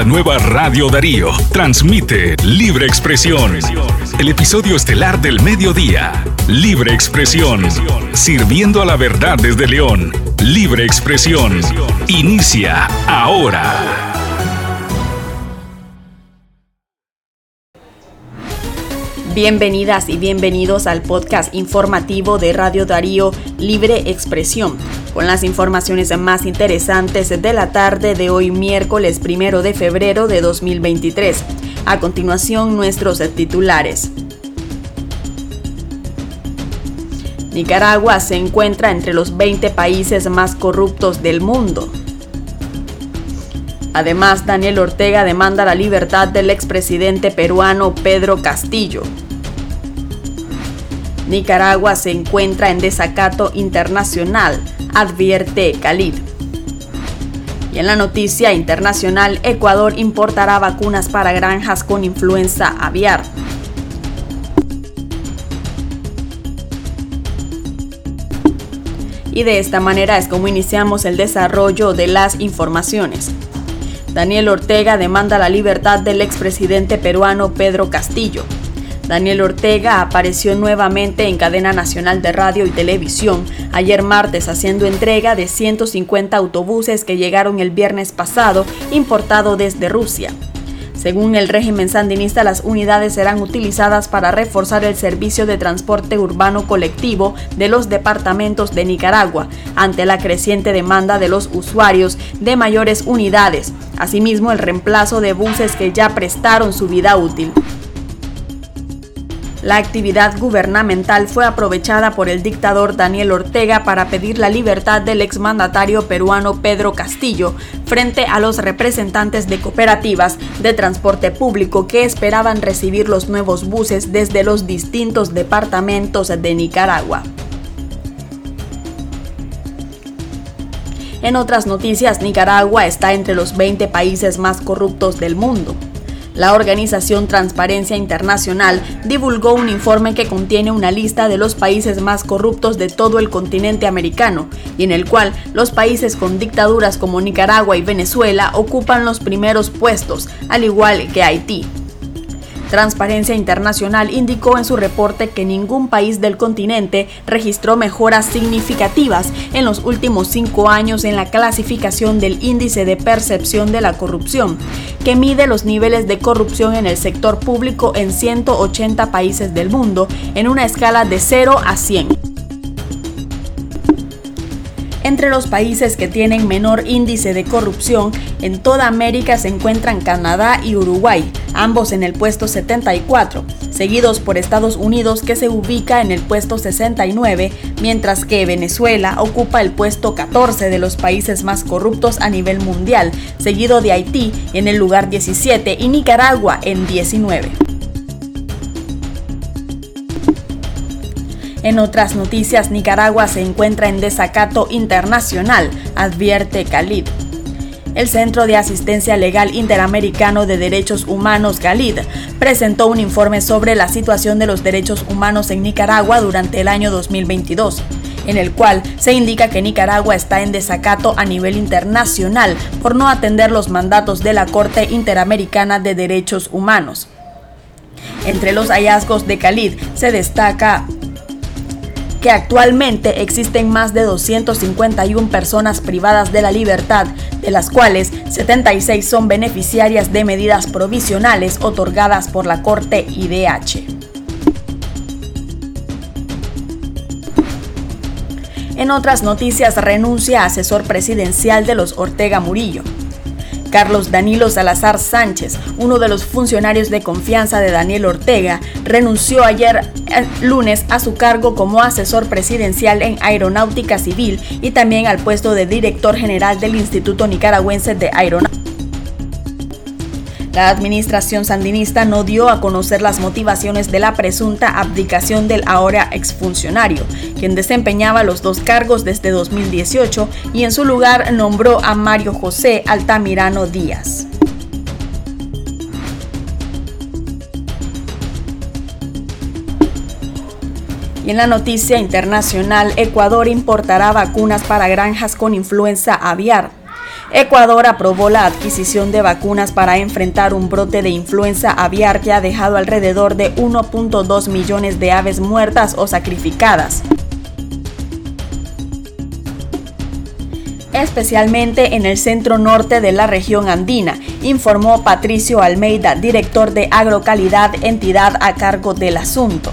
la nueva Radio Darío. Transmite Libre Expresión. El episodio estelar del mediodía. Libre Expresión. Sirviendo a la verdad desde León. Libre Expresión. Inicia ahora. Bienvenidas y bienvenidos al podcast informativo de Radio Darío Libre Expresión, con las informaciones más interesantes de la tarde de hoy miércoles primero de febrero de 2023. A continuación, nuestros titulares. Nicaragua se encuentra entre los 20 países más corruptos del mundo. Además, Daniel Ortega demanda la libertad del expresidente peruano Pedro Castillo. Nicaragua se encuentra en desacato internacional, advierte Khalid. Y en la noticia internacional, Ecuador importará vacunas para granjas con influenza aviar. Y de esta manera es como iniciamos el desarrollo de las informaciones. Daniel Ortega demanda la libertad del expresidente peruano Pedro Castillo. Daniel Ortega apareció nuevamente en cadena nacional de radio y televisión ayer martes haciendo entrega de 150 autobuses que llegaron el viernes pasado importado desde Rusia. Según el régimen sandinista, las unidades serán utilizadas para reforzar el servicio de transporte urbano colectivo de los departamentos de Nicaragua ante la creciente demanda de los usuarios de mayores unidades, asimismo el reemplazo de buses que ya prestaron su vida útil. La actividad gubernamental fue aprovechada por el dictador Daniel Ortega para pedir la libertad del exmandatario peruano Pedro Castillo frente a los representantes de cooperativas de transporte público que esperaban recibir los nuevos buses desde los distintos departamentos de Nicaragua. En otras noticias, Nicaragua está entre los 20 países más corruptos del mundo. La organización Transparencia Internacional divulgó un informe que contiene una lista de los países más corruptos de todo el continente americano y en el cual los países con dictaduras como Nicaragua y Venezuela ocupan los primeros puestos, al igual que Haití. Transparencia Internacional indicó en su reporte que ningún país del continente registró mejoras significativas en los últimos cinco años en la clasificación del índice de percepción de la corrupción, que mide los niveles de corrupción en el sector público en 180 países del mundo en una escala de 0 a 100. Entre los países que tienen menor índice de corrupción en toda América se encuentran Canadá y Uruguay, ambos en el puesto 74, seguidos por Estados Unidos que se ubica en el puesto 69, mientras que Venezuela ocupa el puesto 14 de los países más corruptos a nivel mundial, seguido de Haití en el lugar 17 y Nicaragua en 19. En otras noticias, Nicaragua se encuentra en desacato internacional, advierte Khalid. El Centro de Asistencia Legal Interamericano de Derechos Humanos, GALID, presentó un informe sobre la situación de los derechos humanos en Nicaragua durante el año 2022 en el cual se indica que Nicaragua está en desacato a nivel internacional por no atender los mandatos de la Corte Interamericana de Derechos Humanos. Entre los hallazgos de Khalid se destaca que actualmente existen más de 251 personas privadas de la libertad, de las cuales 76 son beneficiarias de medidas provisionales otorgadas por la Corte IDH. En otras noticias, renuncia asesor presidencial de los Ortega Murillo. Carlos Danilo Salazar Sánchez, uno de los funcionarios de confianza de Daniel Ortega, renunció ayer eh, lunes a su cargo como asesor presidencial en aeronáutica civil y también al puesto de director general del Instituto Nicaragüense de Aeronáutica. La administración sandinista no dio a conocer las motivaciones de la presunta abdicación del ahora exfuncionario, quien desempeñaba los dos cargos desde 2018 y en su lugar nombró a Mario José Altamirano Díaz. En la noticia internacional, Ecuador importará vacunas para granjas con influenza aviar. Ecuador aprobó la adquisición de vacunas para enfrentar un brote de influenza aviar que ha dejado alrededor de 1.2 millones de aves muertas o sacrificadas. especialmente en el centro norte de la región andina, informó Patricio Almeida, director de Agrocalidad, entidad a cargo del asunto.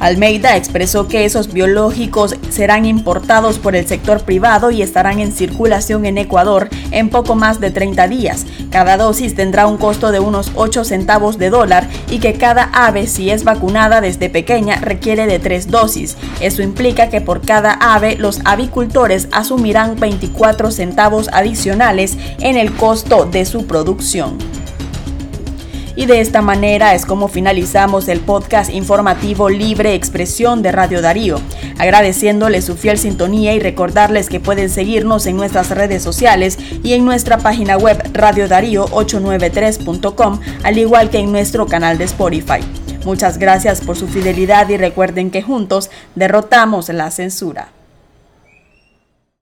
Almeida expresó que esos biológicos serán importados por el sector privado y estarán en circulación en Ecuador en poco más de 30 días. Cada dosis tendrá un costo de unos 8 centavos de dólar y que cada ave, si es vacunada desde pequeña, requiere de 3 dosis. Eso implica que por cada ave los avicultores asumirán 24 centavos adicionales en el costo de su producción. Y de esta manera es como finalizamos el podcast informativo Libre Expresión de Radio Darío, agradeciéndoles su fiel sintonía y recordarles que pueden seguirnos en nuestras redes sociales y en nuestra página web radiodarío893.com, al igual que en nuestro canal de Spotify. Muchas gracias por su fidelidad y recuerden que juntos derrotamos la censura.